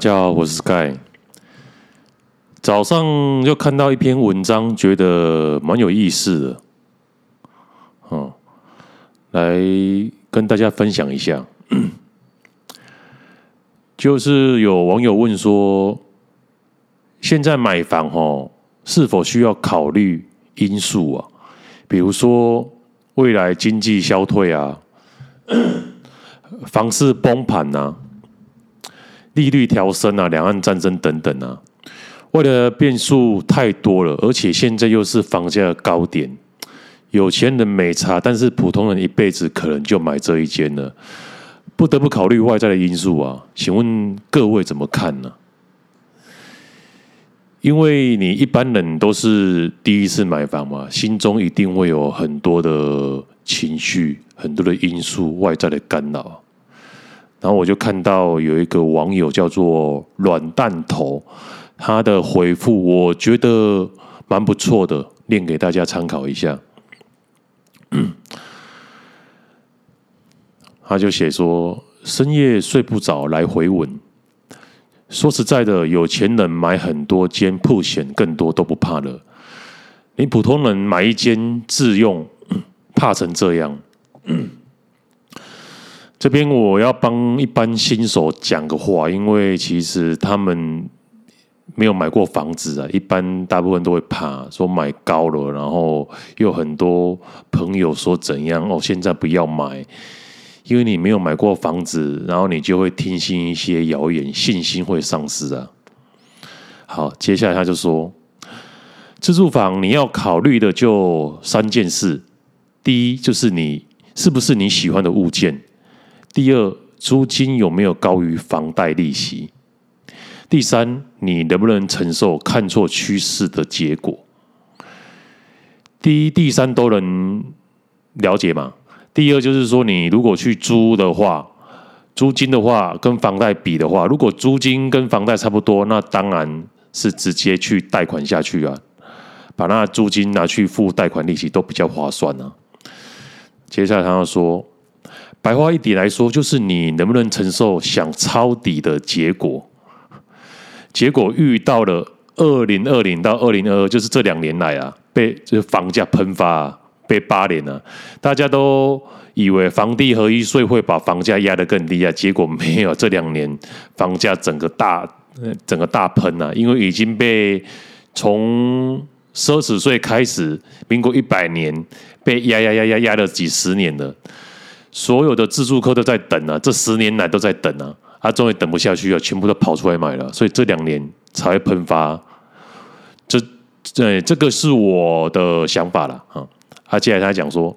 大家好，我是 Sky。早上就看到一篇文章，觉得蛮有意思的，哦，来跟大家分享一下。就是有网友问说，现在买房哦，是否需要考虑因素啊？比如说未来经济消退啊，房市崩盘啊。利率调升啊，两岸战争等等啊，为了变数太多了，而且现在又是房价的高点，有钱人没差，但是普通人一辈子可能就买这一间了，不得不考虑外在的因素啊。请问各位怎么看呢？因为你一般人都是第一次买房嘛，心中一定会有很多的情绪，很多的因素外在的干扰。然后我就看到有一个网友叫做软弹头，他的回复我觉得蛮不错的，念给大家参考一下。他就写说：深夜睡不着，来回吻。说实在的，有钱人买很多间曝险更多都不怕了，你普通人买一间自用，怕成这样。这边我要帮一般新手讲个话，因为其实他们没有买过房子啊，一般大部分都会怕说买高了，然后又很多朋友说怎样哦，现在不要买，因为你没有买过房子，然后你就会听信一些谣言，信心会丧失啊。好，接下来他就说，自住房你要考虑的就三件事，第一就是你是不是你喜欢的物件。第二，租金有没有高于房贷利息？第三，你能不能承受看错趋势的结果？第一、第三都能了解吗？第二就是说，你如果去租的话，租金的话跟房贷比的话，如果租金跟房贷差不多，那当然是直接去贷款下去啊，把那租金拿去付贷款利息都比较划算啊。接下来他要说。白话一点来说，就是你能不能承受想抄底的结果？结果遇到了二零二零到二零二二，就是这两年来啊，被就是房价喷发、被霸凌了。大家都以为房地合一税会把房价压得更低啊，结果没有。这两年房价整个大整个大喷啊，因为已经被从奢侈税开始，民国一百年被压压压压压了几十年了。所有的自助客都在等啊，这十年来都在等啊，他终于等不下去了，全部都跑出来买了，所以这两年才会喷发。这，这这个是我的想法了啊。他接下来他讲说，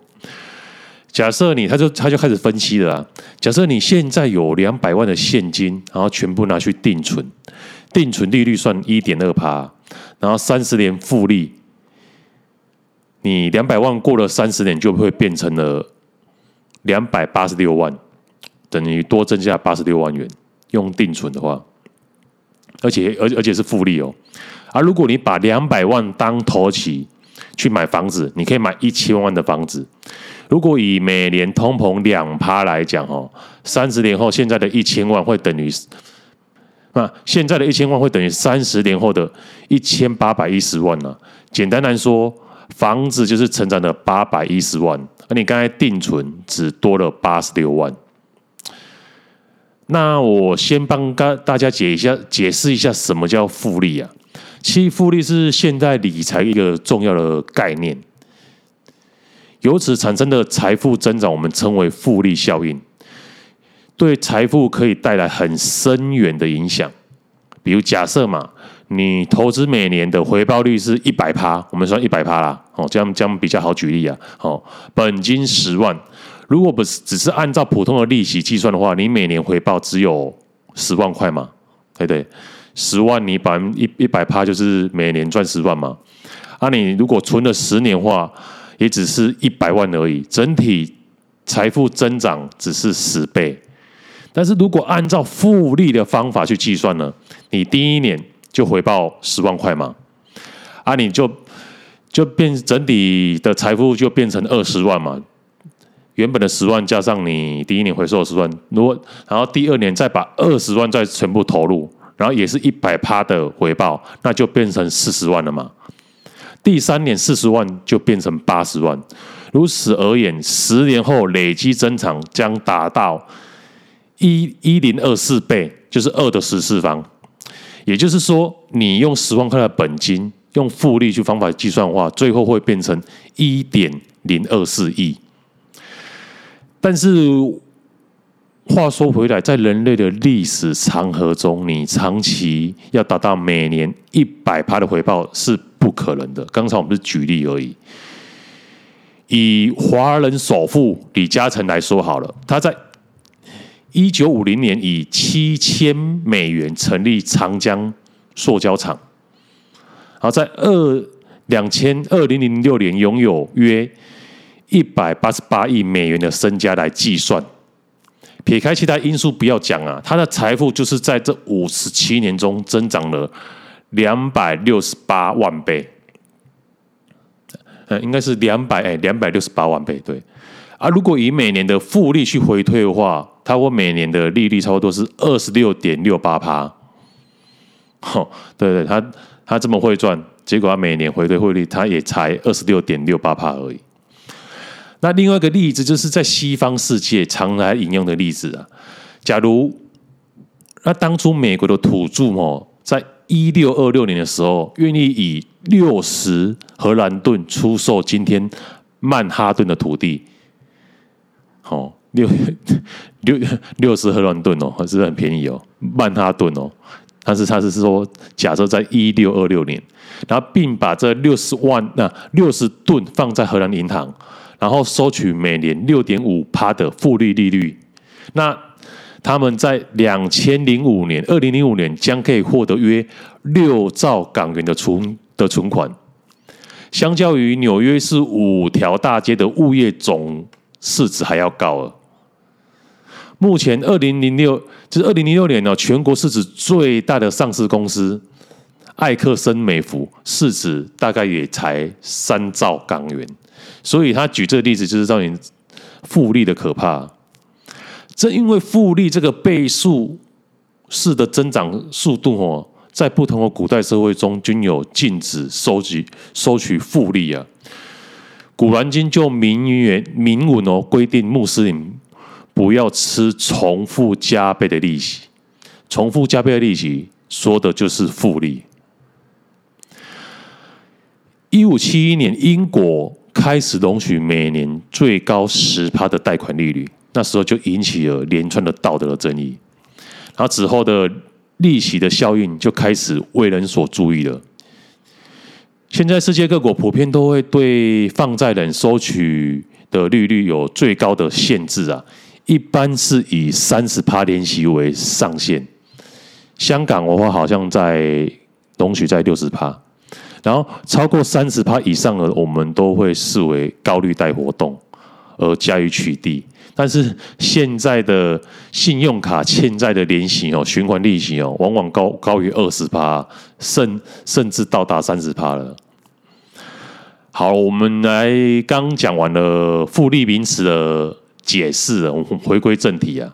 假设你，他就他就开始分析了啊。假设你现在有两百万的现金，然后全部拿去定存，定存利率算一点二趴，然后三十年复利，你两百万过了三十年就会变成了。两百八十六万，等于多增加八十六万元。用定存的话，而且而而且是复利哦。而如果你把两百万当头期去买房子，你可以买一千万的房子。如果以每年通膨两趴来讲哦，三十年后现在的一千万会等于，那现在的一千万会等于三十年后的一千八百一十万呢？简单来说，房子就是成长的八百一十万。而你刚才定存只多了八十六万，那我先帮大大家解一下，解释一下什么叫复利啊？其实复利是现代理财一个重要的概念，由此产生的财富增长，我们称为复利效应，对财富可以带来很深远的影响。比如假设嘛。你投资每年的回报率是一百趴，我们算一百趴啦，哦，这样这样比较好举例啊。哦，本金十万，如果不是只是按照普通的利息计算的话，你每年回报只有十万块嘛，对不对？十万你百分一一百趴就是每年赚十万嘛。啊，你如果存了十年的话，也只是一百万而已，整体财富增长只是十倍。但是如果按照复利的方法去计算呢，你第一年。就回报十万块嘛，啊，你就就变整体的财富就变成二十万嘛，原本的十万加上你第一年回收十万，如果然后第二年再把二十万再全部投入，然后也是一百趴的回报，那就变成四十万了嘛。第三年四十万就变成八十万，如此而言，十年后累积增长将达到一一零二四倍，就是二的十次方。也就是说，你用十万块的本金，用复利去方法计算的话，最后会变成一点零二四亿。但是话说回来，在人类的历史长河中，你长期要达到每年一百趴的回报是不可能的。刚才我们是举例而已。以华人首富李嘉诚来说好了，他在一九五零年以七千美元成立长江塑胶厂，好，在二两千二零零六年拥有约。一百八十八亿美元的身家来计算，撇开其他因素不要讲啊，他的财富就是在这五十七年中增长了两百六十八万倍，呃，应该是两百哎，两百六十八万倍对。啊，如果以每年的复利去回推的话，他会每年的利率差不多是二十六点六八趴。吼，对对，他他这么会赚，结果他每年回推汇率，他也才二十六点六八帕而已。那另外一个例子，就是在西方世界常来引用的例子啊。假如那当初美国的土著哦，在一六二六年的时候，愿意以六十荷兰盾出售今天曼哈顿的土地，好六六六十荷兰盾哦，还是很便宜哦，曼哈顿哦。但是他是说，假设在一六二六年，然后并把这六十万那六十吨放在荷兰银行。然后收取每年六点五趴的复利利率，那他们在两千零五年，二零零五年将可以获得约六兆港元的存的存款，相较于纽约市五条大街的物业总市值还要高了。目前二零零六就是二零零六年呢，全国市值最大的上市公司艾克森美孚市值大概也才三兆港元。所以他举这个例子，就是让你复利的可怕。正因为复利这个倍数式的增长速度哦，在不同的古代社会中均有禁止收集收取复利啊。古兰经就明言明文哦，规定穆斯林不要吃重复加倍的利息。重复加倍的利息，说的就是复利。一五七一年，英国。开始容许每年最高十趴的贷款利率，那时候就引起了连串的道德的争议。然后之后的利息的效应就开始为人所注意了。现在世界各国普遍都会对放债人收取的利率有最高的限制啊，一般是以三十趴年息为上限。香港的话，好像在容许在六十趴。然后超过三十趴以上的，我们都会视为高利贷活动而加以取缔。但是现在的信用卡欠债的年息哦，循环利息哦，往往高高于二十趴，甚甚至到达三十趴了。好，我们来刚讲完了复利名词的解释，我们回归正题啊。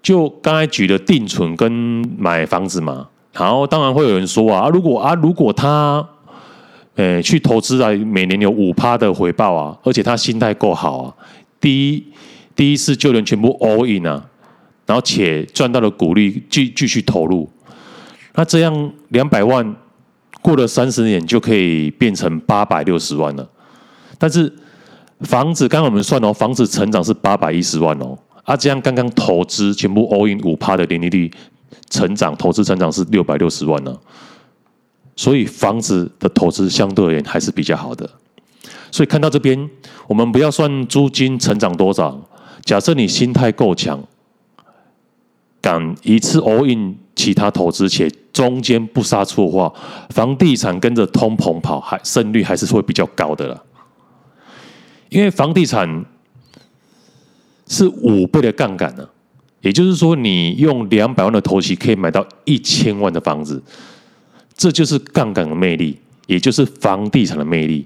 就刚才举的定存跟买房子嘛。然后当然会有人说啊，如果啊，如果他，诶，去投资啊，每年有五趴的回报啊，而且他心态够好啊，第一第一次就能全部 all in 啊，然后且赚到了股利，继继续投入，那这样两百万过了三十年就可以变成八百六十万了。但是房子刚刚我们算哦，房子成长是八百一十万哦，啊，这样刚刚投资全部 all in 五趴的年利率。成长投资成长是六百六十万呢，所以房子的投资相对而言还是比较好的。所以看到这边，我们不要算租金成长多少，假设你心态够强，敢一次 all in 其他投资，且中间不杀出的话，房地产跟着通膨跑，还胜率还是会比较高的啦。因为房地产是五倍的杠杆呢。也就是说，你用两百万的头期可以买到一千万的房子，这就是杠杆的魅力，也就是房地产的魅力。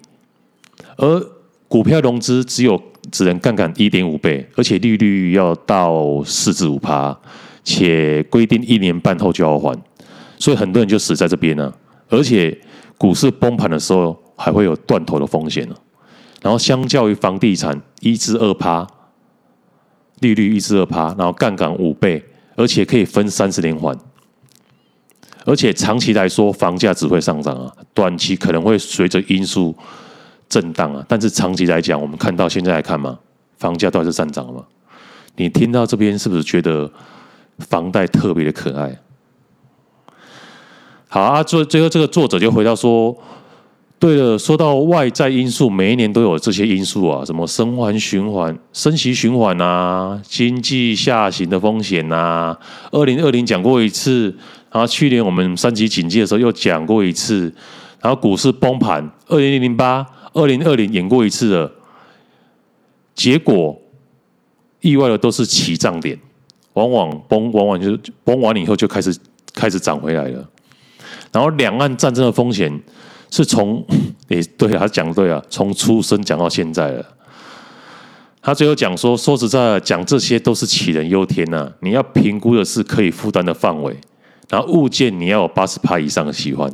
而股票融资只有只能杠杆一点五倍，而且利率要到四至五趴，且规定一年半后就要还，所以很多人就死在这边了。而且股市崩盘的时候还会有断头的风险呢。然后相较于房地产一至二趴，利率一至二趴，然后杠杆五倍，而且可以分三十年还。而且长期来说，房价只会上涨啊，短期可能会随着因素震荡啊。但是长期来讲，我们看到现在来看嘛，房价都还是上涨嘛。你听到这边是不是觉得房贷特别的可爱？好啊，最最后这个作者就回到说，对了，说到外在因素，每一年都有这些因素啊，什么生还循环、升息循环啊，经济下行的风险啊。二零二零讲过一次。然后去年我们三级警戒的时候又讲过一次，然后股市崩盘，二零零八、二零二零演过一次了，结果意外的都是起涨点，往往崩，往往就崩完了以后就开始开始涨回来了。然后两岸战争的风险是从，诶，对啊，他讲对啊，从出生讲到现在了。他最后讲说，说实在讲这些都是杞人忧天呐、啊，你要评估的是可以负担的范围。然后物件你要有八十趴以上的喜欢，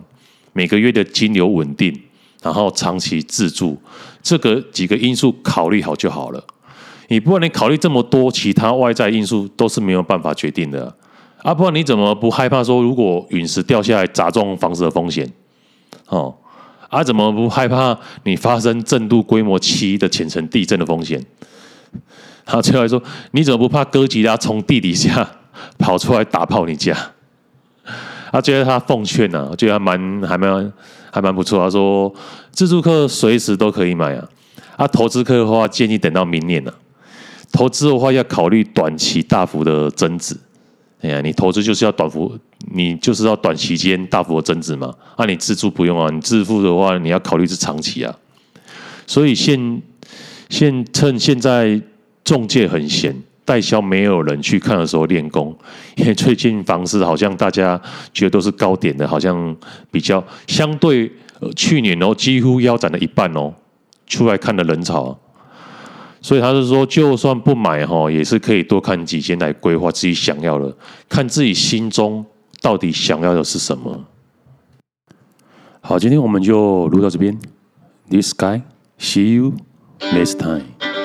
每个月的金流稳定，然后长期自住，这个几个因素考虑好就好了。你不管你考虑这么多其他外在因素都是没有办法决定的啊！不然你怎么不害怕说如果陨石掉下来砸中房子的风险？哦，啊怎么不害怕你发生震度规模七的浅层地震的风险？他，最后来说你怎么不怕哥吉拉从地底下跑出来打爆你家？他觉得他奉劝呐、啊，我觉得还蛮还蛮还蛮不错。他说，自助客随时都可以买啊。啊，投资客的话建议等到明年了、啊。投资的话要考虑短期大幅的增值。哎呀，你投资就是要短幅，你就是要短期间大幅的增值嘛。啊，你自住不用啊，你自住的话你要考虑是长期啊。所以现现趁现在中介很闲。代销没有人去看的时候练功，因为最近房市好像大家觉得都是高点的，好像比较相对去年哦，几乎腰斩了一半哦，出来看的人潮，所以他是说，就算不买哈，也是可以多看几间来规划自己想要的，看自己心中到底想要的是什么。好，今天我们就录到这边，This guy，see you next time。